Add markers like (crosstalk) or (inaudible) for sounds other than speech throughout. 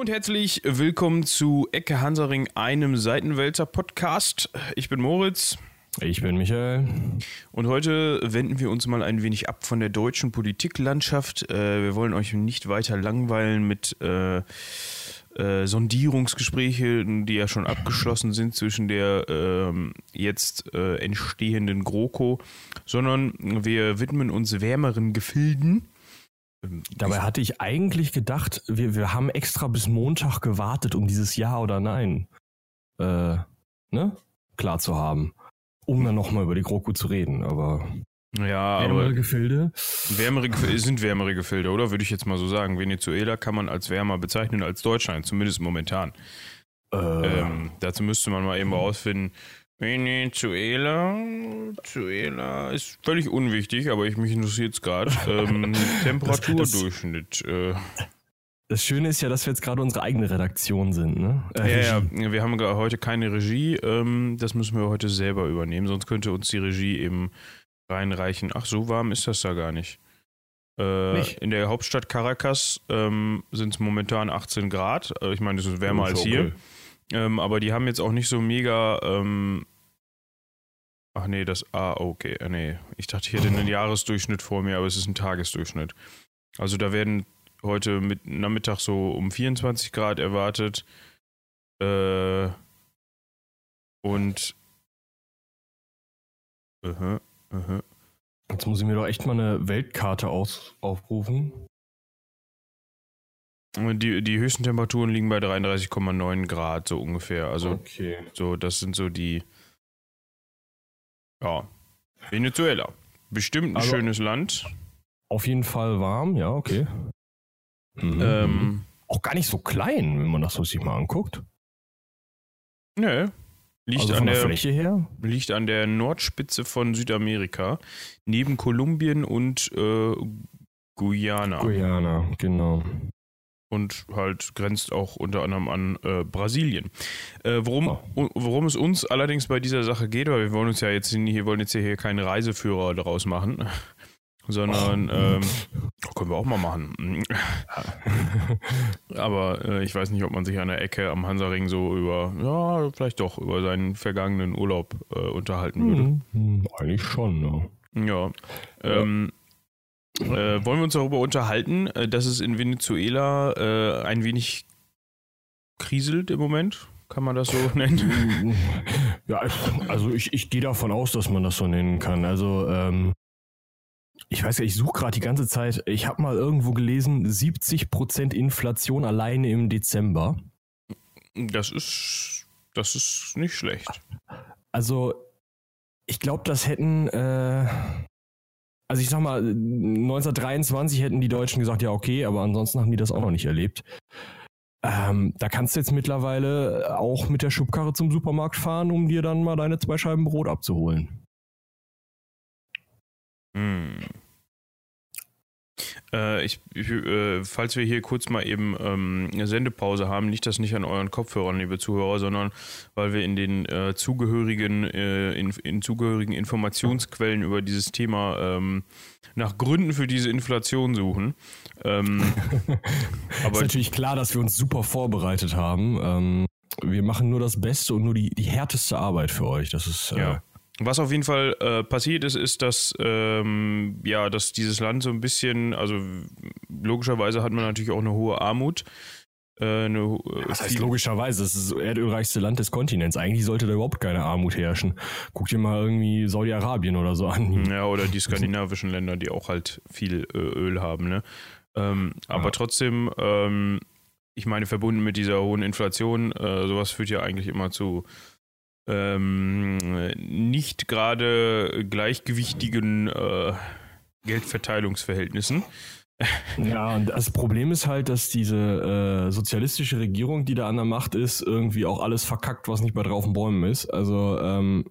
Hallo und herzlich willkommen zu Ecke Hansaring, einem Seitenwälzer Podcast. Ich bin Moritz. Ich bin Michael. Und heute wenden wir uns mal ein wenig ab von der deutschen Politiklandschaft. Äh, wir wollen euch nicht weiter langweilen mit äh, äh, Sondierungsgesprächen, die ja schon abgeschlossen sind zwischen der ähm, jetzt äh, entstehenden GroKo, sondern wir widmen uns wärmeren Gefilden. Dabei hatte ich eigentlich gedacht, wir, wir haben extra bis Montag gewartet, um dieses Ja oder Nein äh, ne? klar zu haben, um dann nochmal über die GroKo zu reden. Aber ja, wärmere aber Gefilde. wärmere Gefilde sind wärmere Gefilde, oder? Würde ich jetzt mal so sagen. Venezuela kann man als wärmer bezeichnen als Deutschland, zumindest momentan. Äh, Ähm, dazu müsste man mal eben rausfinden. Venezuela, Venezuela ist völlig unwichtig, aber ich mich interessiert es gerade. (laughs) Ähm, Temperaturdurchschnitt. Äh, das Schöne ist ja, dass wir jetzt gerade unsere eigene Redaktion sind. Ne? ja, Äh, ja, Regie. wir haben heute keine Regie. Ähm, das müssen wir heute selber übernehmen, sonst könnte uns die Regie eben reinreichen. Ach, so warm ist das da gar nicht. Äh, Nicht? In der Hauptstadt Caracas ähm, sind es momentan 18 Grad. Äh, Ich meine, das ist wärmer Ist als okay. hier. Ähm, aber die haben jetzt auch nicht so mega. Ähm, ach nee, das. Ah, okay. äh, Nee. Ich dachte, ich hätte einen (laughs) Jahresdurchschnitt vor mir, aber es ist ein Tagesdurchschnitt. Also da werden heute mit Nachmittag so um 24 Grad erwartet. Äh, und. Aha, aha. Jetzt muss ich mir doch echt mal eine Weltkarte aus, aufrufen. Die, die höchsten Temperaturen liegen bei 33,9 Grad, so ungefähr. Also, okay. so, das sind so die. Ja. Venezuela. Bestimmt ein Also- schönes Land. Auf jeden Fall warm, ja, okay. Mhm. Ähm, Auch gar nicht so klein, wenn man das so sich mal anguckt. nö. Liegt, also an der, Fläche her. liegt an der Nordspitze von Südamerika, neben Kolumbien und äh, Guyana. Guyana, genau. Und halt grenzt auch unter anderem an äh, Brasilien. Äh, worum, Oh. worum es uns allerdings bei dieser Sache geht, weil wir wollen uns ja jetzt hier wollen jetzt hier keinen Reiseführer daraus machen, (laughs) sondern Oh. ähm, können wir auch mal machen. (laughs) Aber äh, ich weiß nicht, ob man sich an der Ecke am Hansaring so über, ja, vielleicht doch über seinen vergangenen Urlaub äh, unterhalten würde. Mhm, Eigentlich schon, ne? Ja. Ähm, äh, wollen wir uns darüber unterhalten, äh, dass es in Venezuela äh, ein wenig kriselt im Moment? Kann man das so (laughs) nennen? Ja, also ich, ich gehe davon aus, dass man das so nennen kann. Also, ähm, ich weiß ja, ich suche gerade die ganze Zeit. Ich habe mal irgendwo gelesen, 70% Inflation alleine im Dezember. Das ist, das ist nicht schlecht. Also, ich glaube, das hätten, äh, also ich sag mal, 1923 hätten die Deutschen gesagt, ja, okay, aber ansonsten haben die das auch noch nicht erlebt. Ähm, da kannst du jetzt mittlerweile auch mit der Schubkarre zum Supermarkt fahren, um dir dann mal deine zwei Scheiben Brot abzuholen. Hm. Äh, ich, äh, falls wir hier kurz mal eben ähm, eine Sendepause haben, liegt das nicht an euren Kopfhörern, liebe Zuhörer, sondern weil wir in den äh, zugehörigen, äh, in, in zugehörigen Informationsquellen über dieses Thema ähm, nach Gründen für diese Inflation suchen. Ähm, (laughs) ist aber natürlich klar, dass wir uns super vorbereitet haben. Ähm, wir machen nur das Beste und nur die, die härteste Arbeit für euch. Das ist, äh, Ja. Was auf jeden Fall äh, passiert ist, ist, dass ähm, ja, dass dieses Land so ein bisschen, also logischerweise hat man natürlich auch eine hohe Armut. Äh, eine, äh, das heißt viel- logischerweise, es ist das erdölreichste Land des Kontinents. Eigentlich sollte da überhaupt keine Armut herrschen. Guck dir mal irgendwie Saudi-Arabien oder so an. ja, oder die skandinavischen Länder, die auch halt viel äh, Öl haben. Ne? Ähm, Aber Ja. trotzdem, ähm, ich meine, verbunden mit dieser hohen Inflation, äh, sowas führt ja eigentlich immer zu ähm, nicht gerade gleichgewichtigen äh, Geldverteilungsverhältnissen. Ja, und das Problem ist halt, dass diese äh, sozialistische Regierung, die da an der Macht ist, irgendwie auch alles verkackt, was nicht bei drauf den Bäumen ist. Also ähm,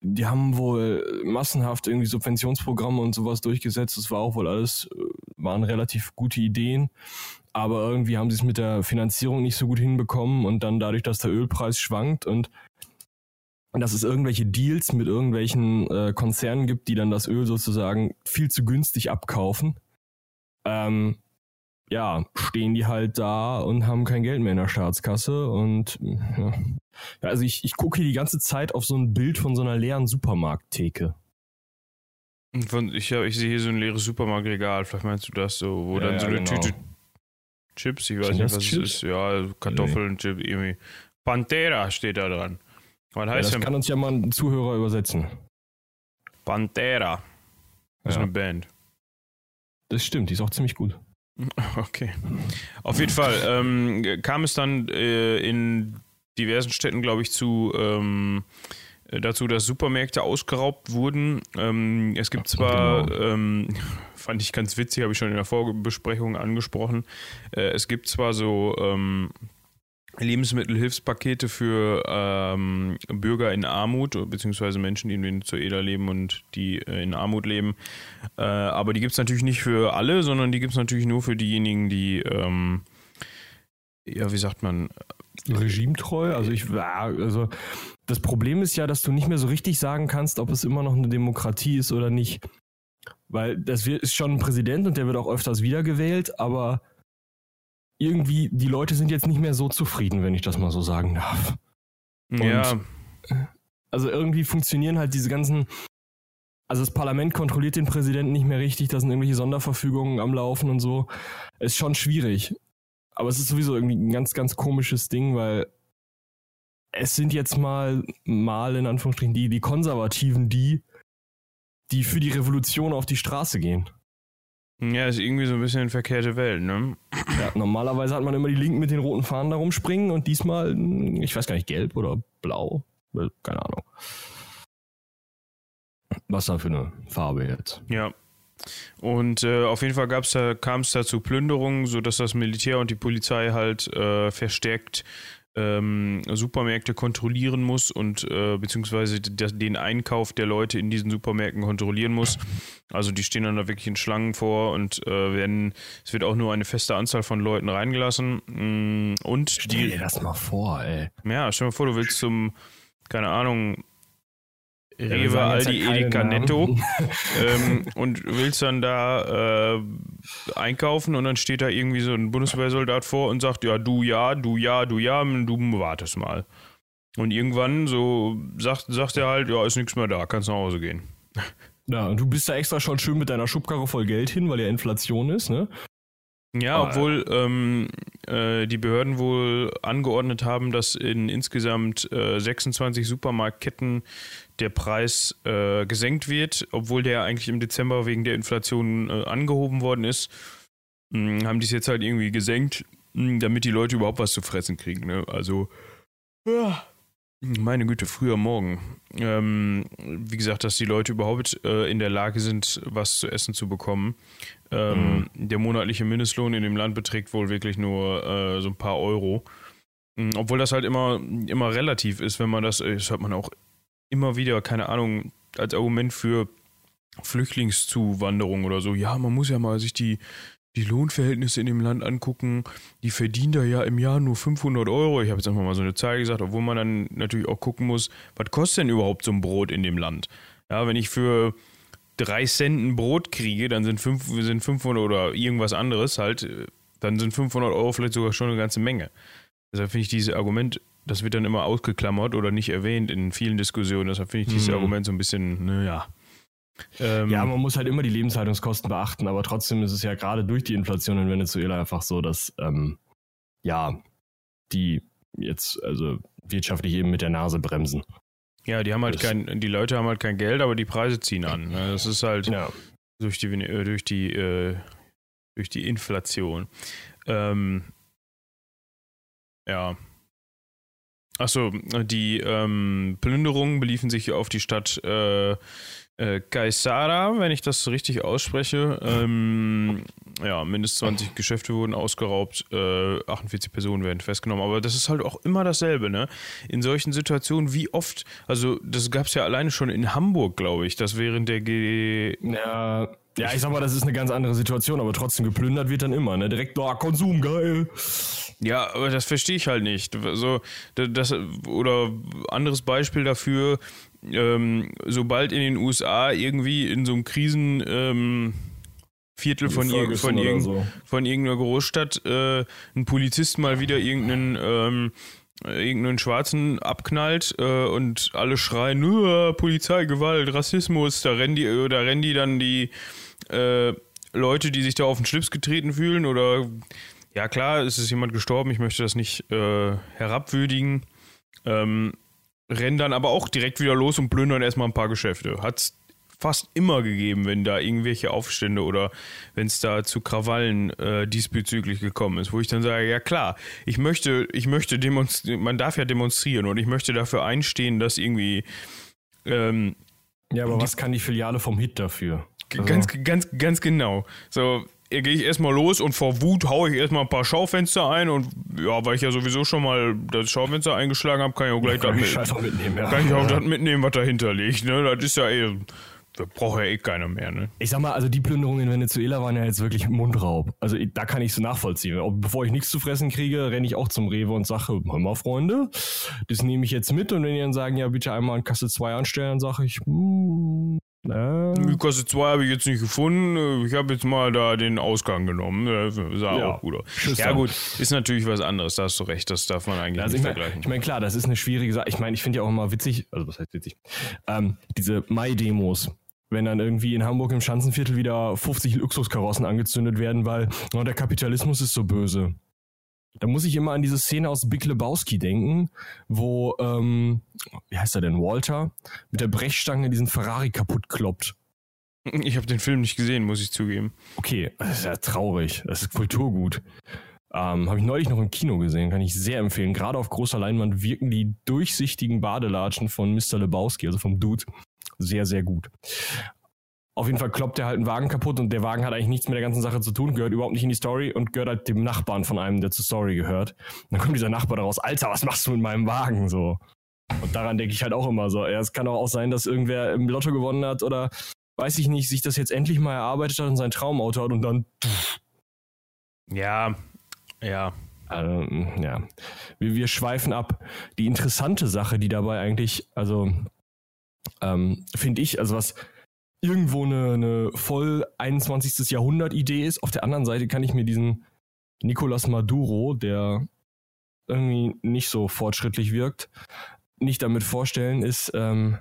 die haben wohl massenhaft irgendwie Subventionsprogramme und sowas durchgesetzt. Das war auch wohl alles, äh, waren relativ gute Ideen. Aber irgendwie haben sie es mit der Finanzierung nicht so gut hinbekommen und dann dadurch, dass der Ölpreis schwankt und dass es irgendwelche Deals mit irgendwelchen äh, Konzernen gibt, die dann das Öl sozusagen viel zu günstig abkaufen, ähm, ja, stehen die halt da und haben kein Geld mehr in der Staatskasse. Und ja. also ich, ich gucke hier die ganze Zeit auf so ein Bild von so einer leeren Supermarkttheke. Von, ich, ich sehe hier so ein leeres Supermarktregal, vielleicht meinst du das so, wo ja, dann so eine genau. Tüte Chips, ich weiß Sind nicht, was Chips? es ist. Ja, Kartoffeln, nee. Chips, irgendwie. Pantera steht da dran. Was heißt ja, das kann uns ja mal ein Zuhörer übersetzen. Pantera. Das ja. ist eine Band. Das stimmt, die ist auch ziemlich gut. (laughs) Okay. Auf jeden Fall ähm, kam es dann äh, in diversen Städten, glaube ich, zu ähm, dazu, dass Supermärkte ausgeraubt wurden. Ähm, es gibt zwar, genau. ähm, (laughs) fand ich ganz witzig, habe ich schon in der Vorbesprechung angesprochen, äh, es gibt zwar so ähm, Lebensmittelhilfspakete für ähm, Bürger in Armut, beziehungsweise Menschen, die in Venezuela leben und die äh, in Armut leben. Äh, aber die gibt es natürlich nicht für alle, sondern die gibt es natürlich nur für diejenigen, die, ähm, ja, wie sagt man? Regimetreu? Also ich, also das Problem ist ja, dass du nicht mehr so richtig sagen kannst, ob es immer noch eine Demokratie ist oder nicht. Weil das ist schon ein Präsident und der wird auch öfters wiedergewählt, aber irgendwie, die Leute sind jetzt nicht mehr so zufrieden, wenn ich das mal so sagen darf. Und ja. Also irgendwie funktionieren halt diese ganzen. Also das Parlament kontrolliert den Präsidenten nicht mehr richtig, da sind irgendwelche Sonderverfügungen am Laufen und so. Ist schon schwierig. Aber es ist sowieso irgendwie ein ganz, ganz komisches Ding, weil es sind jetzt mal, mal in Anführungsstrichen, die, die Konservativen, die, die für die Revolution auf die Straße gehen. Ja, ist irgendwie so ein bisschen eine verkehrte Welt, ne? Ja, normalerweise hat man immer die Linken mit den roten Fahnen da rumspringen und diesmal, ich weiß gar nicht, gelb oder blau. Keine Ahnung. Was da für eine Farbe jetzt? Ja. Und äh, auf jeden Fall da, kam es da zu Plünderungen, sodass das Militär und die Polizei halt äh, verstärkt ähm, Supermärkte kontrollieren muss und äh, beziehungsweise den Einkauf der Leute in diesen Supermärkten kontrollieren muss. Also die stehen dann da wirklich in Schlangen vor und äh, werden, es wird auch nur eine feste Anzahl von Leuten reingelassen. Mm, und stell die, dir das mal vor, ey. Ja, stell dir mal vor, du willst zum, keine Ahnung, Rewe, Aldi, ja Edeka, Netto (laughs) ähm, und willst dann da äh, einkaufen und dann steht da irgendwie so ein Bundeswehrsoldat vor und sagt, ja, du ja, du ja, du ja, du wartest mal. Und irgendwann so sagt, sagt er halt, ja, ist nichts mehr da, kannst nach Hause gehen. Ja, und du bist da extra schon schön mit deiner Schubkarre voll Geld hin, weil ja Inflation ist, ne? Ja, obwohl ähm, äh, die Behörden wohl angeordnet haben, dass in insgesamt äh, 26 Supermarktketten der Preis äh, gesenkt wird, obwohl der eigentlich im Dezember wegen der Inflation äh, angehoben worden ist, mh, hm, haben die es jetzt halt irgendwie gesenkt, mh, hm, damit die Leute überhaupt was zu fressen kriegen. Ne? Also, ja, meine Güte, früher Morgen. Ähm, wie gesagt, dass die Leute überhaupt äh, in der Lage sind, was zu essen zu bekommen. Ähm, mhm. Der monatliche Mindestlohn in dem Land beträgt wohl wirklich nur äh, so ein paar Euro. Mhm, obwohl das halt immer, immer relativ ist, wenn man das, das hört man auch immer wieder, keine Ahnung, als Argument für Flüchtlingszuwanderung oder so. Ja, man muss ja mal sich die, die Lohnverhältnisse in dem Land angucken. Die verdienen da ja im Jahr nur 500 Euro. Ich habe jetzt einfach mal so eine Zahl gesagt, obwohl man dann natürlich auch gucken muss, was kostet denn überhaupt so ein Brot in dem Land? Ja, wenn ich für drei Cent ein Brot kriege, dann sind, fünf, sind 500 oder irgendwas anderes halt, dann sind 500 Euro vielleicht sogar schon eine ganze Menge. Deshalb finde ich dieses Argument das wird dann immer ausgeklammert oder nicht erwähnt in vielen Diskussionen. Deshalb finde ich dieses mhm. Argument so ein bisschen, naja. Ähm, ja, man muss halt immer die Lebenshaltungskosten beachten, aber trotzdem ist es ja gerade durch die Inflation in Venezuela einfach so, dass ähm, ja die jetzt also wirtschaftlich eben mit der Nase bremsen. Ja, die haben halt das, kein, die Leute haben halt kein Geld, aber die Preise ziehen an. Ne? Das ist halt ja. durch die äh, durch die äh, durch die Inflation. Ähm, ja, Achso, die ähm, Plünderungen beliefen sich auf die Stadt äh, äh, Kaisara, wenn ich das richtig ausspreche. Ähm, ja, mindestens 20 Geschäfte wurden ausgeraubt, äh, 48 Personen werden festgenommen. Aber das ist halt auch immer dasselbe, ne? In solchen Situationen, wie oft, also das gab es ja alleine schon in Hamburg, glaube ich, dass während der G. Ja. Ja, ich sag mal, das ist eine ganz andere Situation, aber trotzdem geplündert wird dann immer, ne? Direkt, oh, Konsum, geil. Ja, aber das verstehe ich halt nicht. So, das, oder anderes Beispiel dafür, ähm, sobald in den USA irgendwie in so einem Krisen, ähm, Viertel von, ir von, irg so. von irgendeiner Großstadt äh, ein Polizist mal wieder irgendeinen, ähm, irgendeinen Schwarzen abknallt äh, und alle schreien, nur Polizei, Gewalt, Rassismus, da rennen die, da rennen die dann die äh, Leute, die sich da auf den Schlips getreten fühlen oder ja klar, es ist jemand gestorben, ich möchte das nicht äh, herabwürdigen. Ähm, rennen dann aber auch direkt wieder los und plündern erstmal ein paar Geschäfte. Hat's fast immer gegeben, wenn da irgendwelche Aufstände oder wenn es da zu Krawallen äh, diesbezüglich gekommen ist, wo ich dann sage, ja klar, ich möchte, ich möchte demonstrieren, man darf ja demonstrieren und ich möchte dafür einstehen, dass irgendwie ähm, Ja, aber was kann die Filiale vom Hit dafür? Also. Ganz, ganz, ganz genau. So, gehe ich erstmal los und vor Wut haue ich erstmal ein paar Schaufenster ein und ja, weil ich ja sowieso schon mal das Schaufenster eingeschlagen habe, kann ich auch gleich ja, das mit, mitnehmen, ja. kann ich auch das mitnehmen, was dahinter liegt. Ne? Das ist ja eh braucht ja eh keiner mehr, ne? Ich sag mal, also die Plünderungen in Venezuela waren ja jetzt wirklich Mundraub. Also da kann ich so nachvollziehen. Bevor ich nichts zu fressen kriege, renne ich auch zum Rewe und sage, hör mal, Freunde, das nehme ich jetzt mit. Und wenn die dann sagen, ja, bitte einmal an Kasse 2 anstellen, dann sage ich, hm, äh. Kasse 2 habe ich jetzt nicht gefunden. Ich habe jetzt mal da den Ausgang genommen. Sah ja. auch gut aus. Ja, gut, ist natürlich was anderes, da hast du recht. Das darf man eigentlich also nicht ich mein, vergleichen. Ich meine, klar, das ist eine schwierige Sache. Ich meine, ich finde ja auch immer witzig, also was heißt witzig? Ähm, diese Mai-Demos, wenn dann irgendwie in Hamburg im Schanzenviertel wieder 50 Luxuskarossen angezündet werden, weil oh, der Kapitalismus ist so böse. Da muss ich immer an diese Szene aus Big Lebowski denken, wo, ähm, wie heißt er denn, Walter, mit der Brechstange diesen Ferrari kaputt kloppt. Ich habe den Film nicht gesehen, muss ich zugeben. Okay, das ist ja traurig. Das ist Kulturgut. Ähm, habe ich neulich noch im Kino gesehen, kann ich sehr empfehlen. Gerade auf großer Leinwand wirken die durchsichtigen Badelatschen von Mr. Lebowski, also vom Dude, sehr, sehr gut. Auf jeden Fall kloppt er halt einen Wagen kaputt und der Wagen hat eigentlich nichts mit der ganzen Sache zu tun, gehört überhaupt nicht in die Story und gehört halt dem Nachbarn von einem, der zur Story gehört. Und dann kommt dieser Nachbar daraus, Alter, was machst du mit meinem Wagen so? Und daran denke ich halt auch immer so. Ja, es kann auch sein, dass irgendwer im Lotto gewonnen hat oder weiß ich nicht, sich das jetzt endlich mal erarbeitet hat und sein Traumauto hat und dann. Ja, ja. Also, ja. Wir, wir schweifen ab. Die interessante Sache, die dabei eigentlich, also ähm, finde ich, also was irgendwo eine, eine voll 21. Jahrhundert-Idee ist. Auf der anderen Seite kann ich mir diesen Nicolas Maduro, der irgendwie nicht so fortschrittlich wirkt, nicht damit vorstellen, ist, ähm,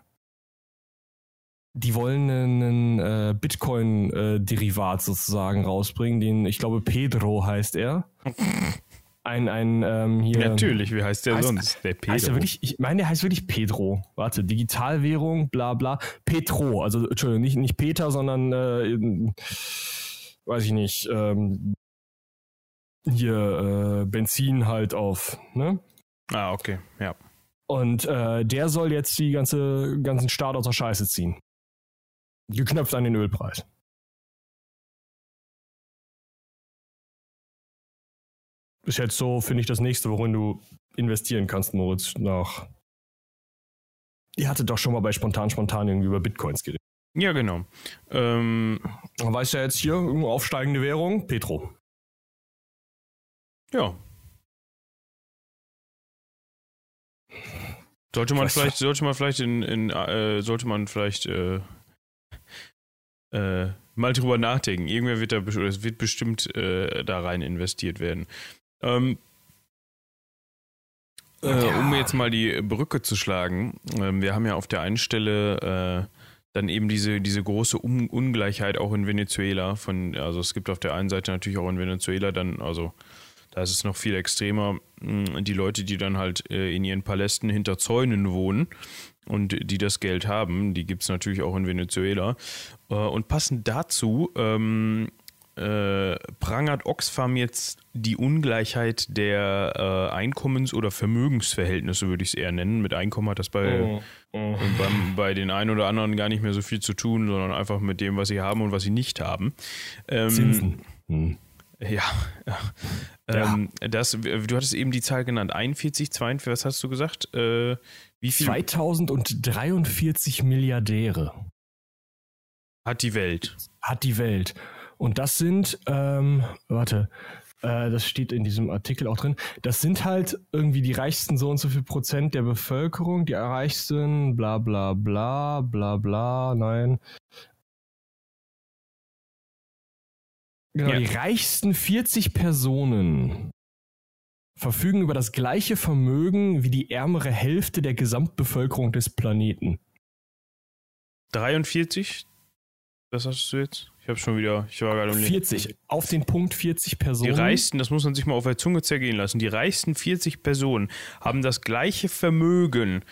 die wollen einen äh, Bitcoin-Derivat sozusagen rausbringen, den, ich glaube, Pedro heißt er. (laughs) ein, ein ähm, hier. Natürlich, wie heißt der heißt, sonst? Der Pedro. Heißt der wirklich, ich meine, der heißt wirklich Pedro. Warte, Digitalwährung, bla bla. Petro, also Entschuldigung, nicht, nicht Peter, sondern äh, weiß ich nicht, ähm, hier äh, Benzin halt auf, ne? Ah, okay, ja. Und äh, der soll jetzt die ganze ganzen Staat aus der Scheiße ziehen. Geknöpft an den Ölpreis. Ist jetzt so, finde ich, das nächste, worin du investieren kannst, Moritz, nach. Ihr hattet doch schon mal bei Spontan Spontan irgendwie über Bitcoins geredet. Ja, genau. Ähm, Man weiß ja jetzt hier, aufsteigende Währung, Petro. Ja. Sollte man vielleicht, sollte man vielleicht in, in äh, sollte man vielleicht äh, äh, mal drüber nachdenken. Irgendwer wird da, es wird bestimmt äh, da rein investiert werden. Ähm, äh, ja. Um jetzt mal die Brücke zu schlagen, äh, wir haben ja auf der einen Stelle äh, dann eben diese, diese große um Ungleichheit auch in Venezuela. Von, also es gibt auf der einen Seite natürlich auch in Venezuela dann, also da ist es noch viel extremer, die Leute, die dann halt äh, in ihren Palästen hinter Zäunen wohnen und die das Geld haben, die gibt es natürlich auch in Venezuela. Äh, und passend dazu ähm, äh, prangert Oxfam jetzt die Ungleichheit der äh, Einkommens- oder Vermögensverhältnisse, würde ich es eher nennen. Mit Einkommen hat das bei, oh, oh. Beim, bei den einen oder anderen gar nicht mehr so viel zu tun, sondern einfach mit dem, was sie haben und was sie nicht haben. Ähm, Zinsen. Hm. Ja. (laughs) ja. Ähm, das, du hattest eben die Zahl genannt, 41, 42, was hast du gesagt? Äh, wie viel? 2043 Milliardäre. Hat die Welt. Hat die Welt. Und das sind, ähm, warte, äh, das steht in diesem Artikel auch drin, das sind halt irgendwie die reichsten so und so viel Prozent der Bevölkerung, die reichsten, bla bla bla, bla bla, nein. Genau, Ja. die reichsten 40 Personen verfügen über das gleiche Vermögen wie die ärmere Hälfte der Gesamtbevölkerung des Planeten. 43? Was hast du jetzt? Ich habe schon wieder, ich war gerade um den- 40, auf den Punkt 40 Die Personen. reichsten, das muss man sich mal auf der Zunge zergehen lassen, die reichsten 40 Personen haben das gleiche Vermögen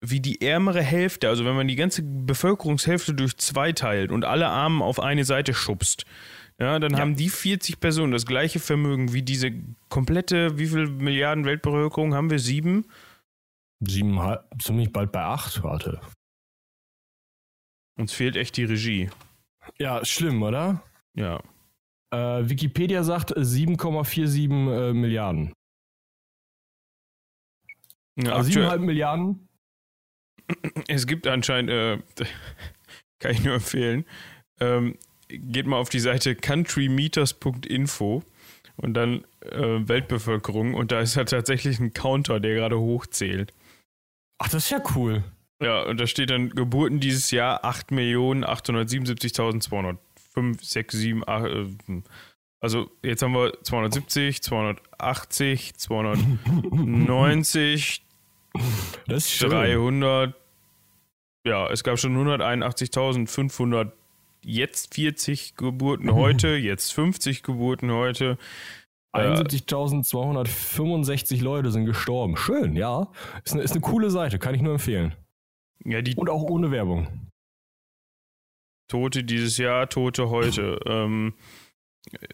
wie die ärmere Hälfte. Also wenn man die ganze Bevölkerungshälfte durch zwei teilt und alle Armen auf eine Seite schubst, ja, dann Ja. haben die 40 Personen das gleiche Vermögen wie diese komplette, wie viel Milliarden Weltbevölkerung haben wir? Sieben? Siebeneinhalb, ziemlich bald bei acht, warte. Uns fehlt echt die Regie. Ja, schlimm, oder? Ja. Äh, Wikipedia sagt äh, 7,47 äh, Milliarden. ja Also aktuell- 7,5 Milliarden. (clears throat) Es gibt anscheinend, äh, (laughs) kann ich nur empfehlen, ähm, geht mal auf die Seite countrymeters.info und dann äh, Weltbevölkerung und da ist ja tatsächlich ein Counter, der gerade hochzählt. Ach, das ist ja cool. Ja, und da steht dann Geburten dieses Jahr 8.877.205, 6, 7, 8, äh, also jetzt haben wir 270, 280, 290, Das ist schön. 300. Ja, es gab schon 181.500, jetzt 40 Geburten (laughs) heute, jetzt 50 Geburten heute. Äh, 71.265 Leute sind gestorben. Schön, ja. Ist eine, ist eine coole Seite, kann ich nur empfehlen. Ja, Und auch ohne Werbung. Tote dieses Jahr, Tote heute. ähm,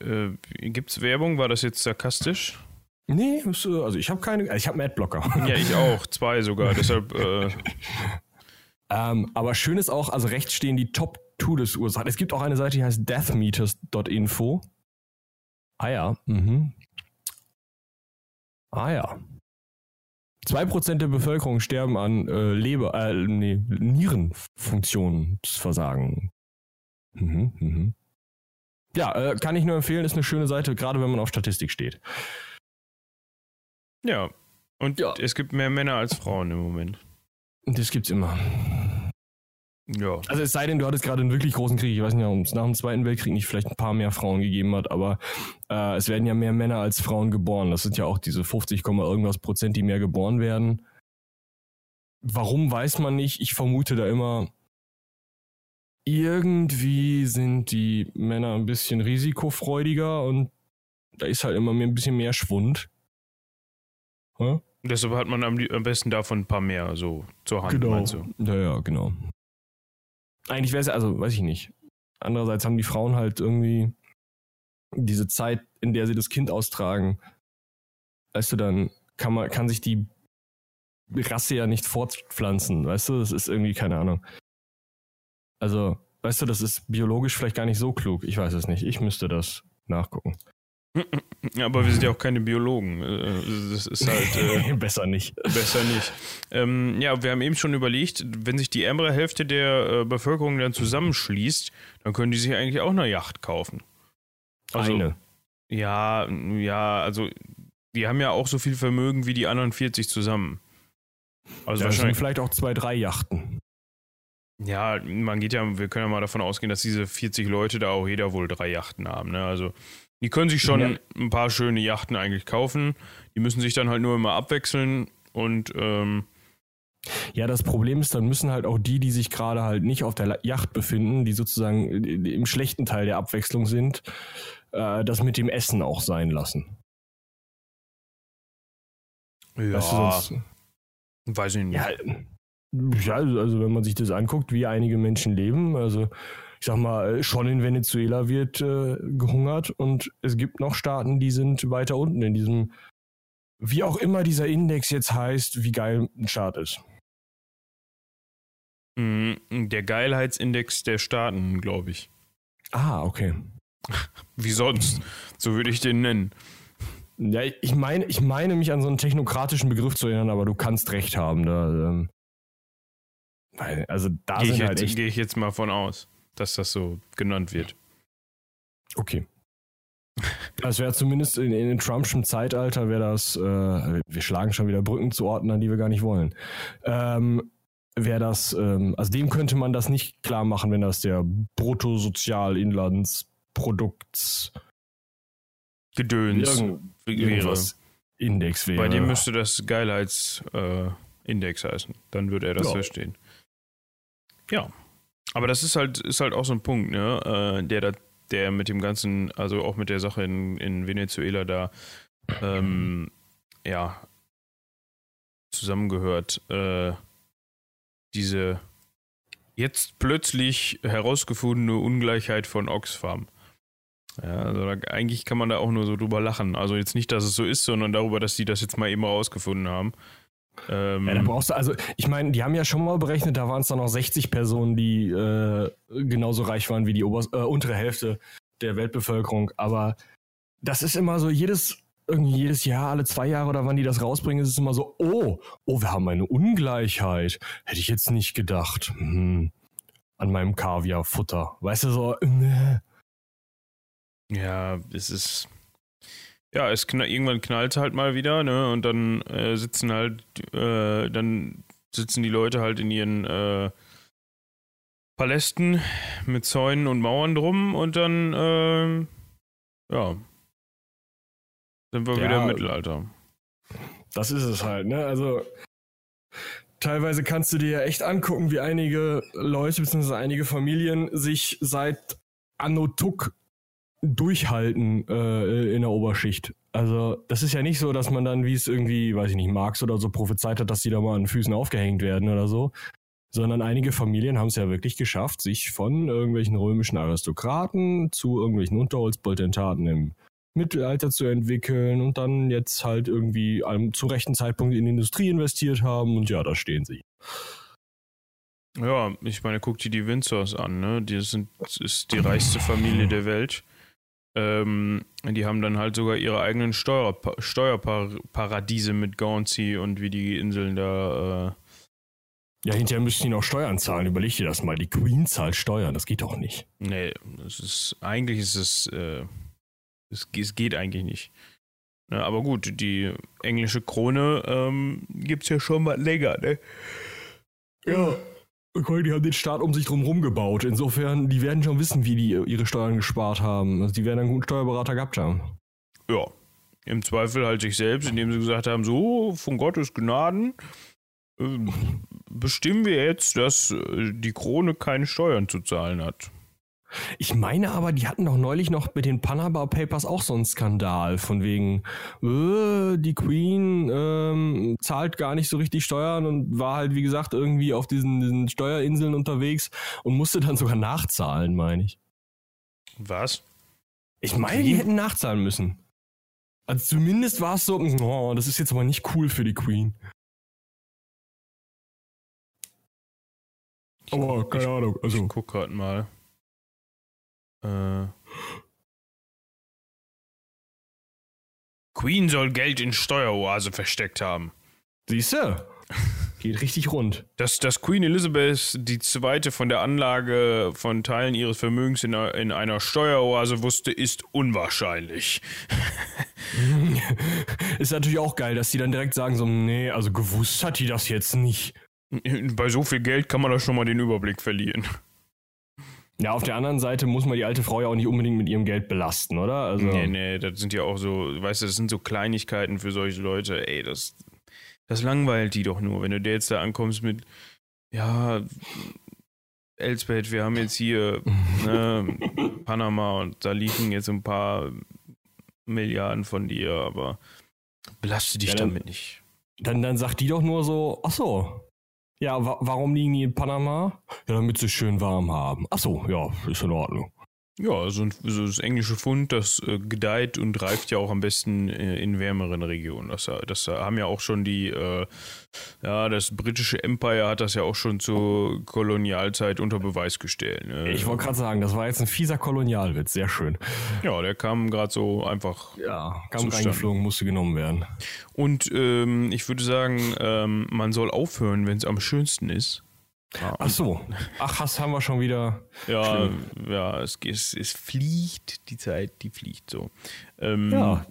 äh, gibt's Werbung? War das jetzt sarkastisch? Nee, äh, also ich habe keine, ich habe einen Adblocker. Ja, ich auch, zwei sogar. Deshalb, äh, (laughs) ähm, aber schön ist auch, also rechts stehen die Top Todesursachen. Es gibt auch eine Seite, die heißt deathmeters.info. Ah ja, mhm. Ah ja. 2% der Bevölkerung sterben an äh, Leber, äh, nee, Nierenfunktionsversagen. Mhm, mhm. Ja, äh, kann ich nur empfehlen, ist eine schöne Seite, gerade wenn man auf Statistik steht. ja. Und Ja. es gibt mehr Männer als Frauen im Moment. Das gibt's immer. Ja. Also es sei denn, du hattest gerade einen wirklich großen Krieg. Ich weiß nicht, ob es nach dem Zweiten Weltkrieg nicht vielleicht ein paar mehr Frauen gegeben hat, aber äh, es werden ja mehr Männer als Frauen geboren. Das sind ja auch diese 50, Komma irgendwas Prozent, die mehr geboren werden. Warum weiß man nicht. Ich vermute da immer, irgendwie sind die Männer ein bisschen risikofreudiger und da ist halt immer ein bisschen mehr Schwund. Hä? Deshalb hat man am, am besten davon ein paar mehr so zur Hand, meinst du? Ja, ja, genau. Eigentlich wäre es ja, also weiß ich nicht. Andererseits haben die Frauen halt irgendwie diese Zeit, in der sie das Kind austragen. Weißt du, dann kann man, kann sich die Rasse ja nicht fortpflanzen, weißt du? Das ist irgendwie, keine Ahnung. Also, weißt du, das ist biologisch vielleicht gar nicht so klug. Ich weiß es nicht. Ich müsste das nachgucken. Ja, aber wir sind ja auch keine Biologen. Äh, Das ist halt äh, (laughs) Besser nicht. besser nicht. Ähm, ja, wir haben eben schon überlegt, wenn sich die ärmere Hälfte der äh, Bevölkerung dann zusammenschließt, dann können die sich eigentlich auch eine Yacht kaufen. Also, Eine. Ja, ja, also die haben ja auch so viel Vermögen wie die anderen 40 zusammen. Also sind wahrscheinlich. vielleicht auch zwei, drei Yachten. Ja, man geht ja, wir können ja mal davon ausgehen, dass diese 40 Leute da auch jeder wohl drei Yachten haben. Ne? Also die können sich schon Ja. ein paar schöne Yachten eigentlich kaufen. Die müssen sich dann halt nur immer abwechseln und ähm, Ja, das Problem ist, dann müssen halt auch die, die sich gerade halt nicht auf der Yacht befinden, die sozusagen äh, im schlechten Teil der Abwechslung sind, äh, das mit dem Essen auch sein lassen. ja, Weißt du, sonst, weiß ich nicht. ja, ja, also wenn man sich das anguckt, wie einige Menschen leben, also ich sag mal, äh, schon in Venezuela wird äh, gehungert und es gibt noch Staaten, die sind weiter unten in diesem, wie auch immer dieser Index jetzt heißt, wie geil ein Staat ist. Mm, Der Geilheitsindex der Staaten, glaube ich. Ah, okay. (laughs) Wie sonst? So würde ich den nennen. Ja, ich meine, ich meine mich an so einen technokratischen Begriff zu erinnern, aber du kannst recht haben. Da, ähm, also da ich, sind halt jetzt- echt. gehe ich jetzt mal von aus, dass das so genannt wird. Okay. Das wäre zumindest in, in Trumpschen Zeitalter wäre das, äh, wir schlagen schon wieder Brücken zu Orten an, die wir gar nicht wollen. Ähm, wäre das, ähm, also dem könnte man das nicht klar machen, wenn das der Bruttosozialinlandsprodukts Gedöns wäre. Index wäre. Bei dem müsste das Geilheitsindex äh, heißen. Dann würde er das ja. verstehen. Ja. Aber das ist halt, ist halt auch so ein Punkt, ne? Äh, der, da, der mit dem ganzen, also auch mit der Sache in, in Venezuela da, ähm, ja, zusammengehört. Äh, diese jetzt plötzlich herausgefundene Ungleichheit von Oxfam. Ja, also da, eigentlich kann man da auch nur so drüber lachen. Also jetzt nicht, dass es so ist, sondern darüber, dass die das jetzt mal eben rausgefunden haben. Ähm, ja, da brauchst du, also ich meine, die haben ja schon mal berechnet, da waren es dann noch 60 Personen, die äh, genauso reich waren wie die Ober äh, untere Hälfte der Weltbevölkerung. Aber das ist immer so, jedes, irgendwie jedes Jahr, alle zwei Jahre oder wann die das rausbringen, ist es immer so, oh, oh, wir haben eine Ungleichheit. Hätte ich jetzt nicht gedacht. Hm, an meinem Kaviarfutter. Weißt du, so, äh, ja, es ist. Ja, es knall, irgendwann knallt halt mal wieder, ne? Und dann äh, sitzen halt, äh, dann sitzen die Leute halt in ihren äh, Palästen mit Zäunen und Mauern drum und dann, äh, ja, sind wir ja, wieder im Mittelalter. Das ist es halt, ne? Also teilweise kannst du dir ja echt angucken, wie einige Leute bzw. einige Familien sich seit Anno Tuck durchhalten äh, in der Oberschicht. Also das ist ja nicht so, dass man dann, wie es irgendwie, weiß ich nicht, Marx oder so prophezeit hat, dass die da mal an Füßen aufgehängt werden oder so, sondern einige Familien haben es ja wirklich geschafft, sich von irgendwelchen römischen Aristokraten zu irgendwelchen Unterholzpotentaten im Mittelalter zu entwickeln und dann jetzt halt irgendwie zum rechten Zeitpunkt in die Industrie investiert haben und ja, da stehen sie. Ja, ich meine, guck dir die Windsors an, ne? Die sind, ist die reichste Familie der Welt. Ähm, die haben dann halt sogar ihre eigenen Steuer, Steuerparadiese mit Guernsey und wie die Inseln da. Äh ja, hinterher müssen die noch Steuern zahlen. Überleg dir das mal. Die Queen zahlt Steuern. Das geht doch nicht. Nee, es ist, eigentlich ist es, äh, es, es geht eigentlich nicht. Ja, aber gut, die englische Krone ähm, gibt es ja schon mal länger, ne? Ja die haben den Staat um sich drum gebaut. Insofern, die werden schon wissen, wie die ihre Steuern gespart haben. Also die werden einen guten Steuerberater gehabt haben. Ja. Im Zweifel halt sich selbst, indem sie gesagt haben: so, von Gottes Gnaden äh, bestimmen wir jetzt, dass äh, die Krone keine Steuern zu zahlen hat. Ich meine aber, die hatten doch neulich noch mit den Panama Papers auch so einen Skandal, von wegen, äh, die Queen ähm, zahlt gar nicht so richtig Steuern und war halt, wie gesagt, irgendwie auf diesen, diesen Steuerinseln unterwegs und musste dann sogar nachzahlen, meine ich. Was? Ich meine, die hätten nachzahlen müssen. Also zumindest war es so, oh, das ist jetzt aber nicht cool für die Queen. Aber keine Ahnung. Also. Ich guck grad mal. Äh, Queen soll Geld in Steueroase versteckt haben. Siehst du? Geht richtig rund. Dass, dass Queen Elizabeth II. von der Anlage von Teilen ihres Vermögens in einer, in einer Steueroase wusste, ist unwahrscheinlich. (laughs) ist natürlich auch geil, dass die dann direkt sagen so, nee, also gewusst hat die das jetzt nicht. Bei so viel Geld kann man da schon mal den Überblick verlieren. Ja, auf der anderen Seite muss man die alte Frau ja auch nicht unbedingt mit ihrem Geld belasten, oder? Also nee, nee, das sind ja auch so, weißt du, das sind so Kleinigkeiten für solche Leute. Ey, das, das langweilt die doch nur, wenn du dir jetzt da ankommst mit, ja, Elsbeth, wir haben jetzt hier ne, (laughs) Panama und da liegen jetzt ein paar Milliarden von dir, aber belaste dich ja, dann, damit nicht. Dann, dann sagt die doch nur so, ach so, ja, wa warum liegen die in Panama? Ja, damit sie schön warm haben. Ach so, ja, ist in Ordnung. Ja, so, ein, so das englische Pfund, das äh, gedeiht und reift ja auch am besten äh, in wärmeren Regionen. Das, das haben ja auch schon die, äh, ja, das britische Empire hat das ja auch schon zur Kolonialzeit unter Beweis gestellt. Ne? Ich wollte gerade sagen, das war jetzt ein fieser Kolonialwitz, sehr schön. Ja, der kam gerade so einfach. Ja, kam reingeflogen, musste genommen werden. Und ähm, ich würde sagen, ähm, man soll aufhören, wenn es am schönsten ist. Ja, Ach so. Ach, das haben wir schon wieder. Ja, ja es, es, es, fliegt die Zeit, die fliegt so. Ähm, ja.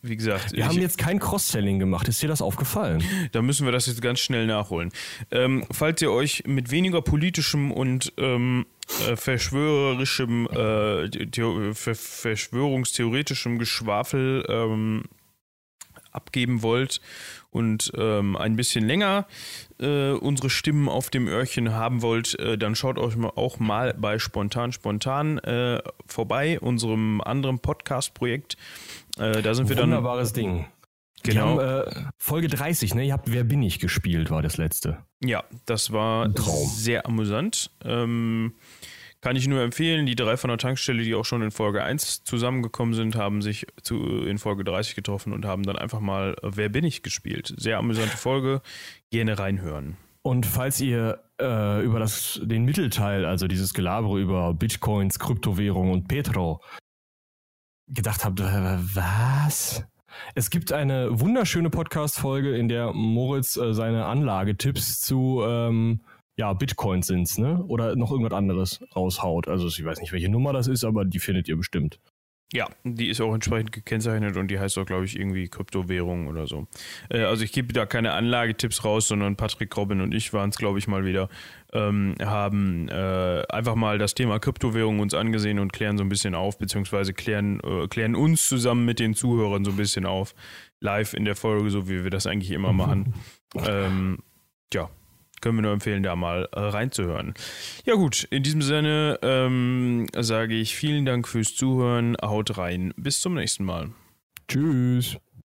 wie gesagt. Wir haben jetzt kein Cross-Selling gemacht. Ist dir das aufgefallen? Da müssen wir das jetzt ganz schnell nachholen. Ähm, falls ihr euch mit weniger politischem und ähm, äh, verschwörerischem, äh, verschwörungstheoretischem Geschwafel ähm, abgeben wollt und ähm, ein bisschen länger äh, unsere Stimmen auf dem Öhrchen haben wollt, äh, dann schaut euch mal auch mal bei Spontan Spontan äh, vorbei, unserem anderen Podcast-Projekt. Äh, da sind wir dann. Wunderbares Ding. Genau. Haben, äh, Folge 30, ne? Ihr habt Wer bin ich gespielt, war das letzte. Ja, das war sehr amüsant. Ähm, kann ich nur empfehlen. Die drei von der Tankstelle, die auch schon in Folge 1 zusammengekommen sind, haben sich zu, in Folge 30 getroffen und haben dann einfach mal äh, Wer bin ich gespielt. Sehr amüsante Folge. Gerne reinhören. Und falls ihr äh, über das, den Mittelteil, also dieses Gelabere über Bitcoins, Kryptowährung und Petro gedacht habt, was? Es gibt eine wunderschöne Podcast-Folge, in der Moritz äh, seine Anlagetipps zu ähm, ja, Bitcoins sind's, ne? Oder noch irgendwas anderes raushaut. Also ich weiß nicht, welche Nummer das ist, aber die findet ihr bestimmt. Ja, die ist auch entsprechend gekennzeichnet und die heißt auch, glaube ich, irgendwie Kryptowährung oder so. Äh, also ich gebe da keine Anlagetipps raus, sondern Patrick Robin und ich waren es, glaube ich, mal wieder, ähm, haben äh, einfach mal das Thema Kryptowährung uns angesehen und klären so ein bisschen auf, beziehungsweise klären, äh, klären uns zusammen mit den Zuhörern so ein bisschen auf, live in der Folge, so wie wir das eigentlich immer machen. (laughs) ähm, ja, können wir nur empfehlen, da mal äh, reinzuhören. Ja gut, in diesem Sinne ähm, sage ich vielen Dank fürs Zuhören. Haut rein. Bis zum nächsten Mal. Tschüss.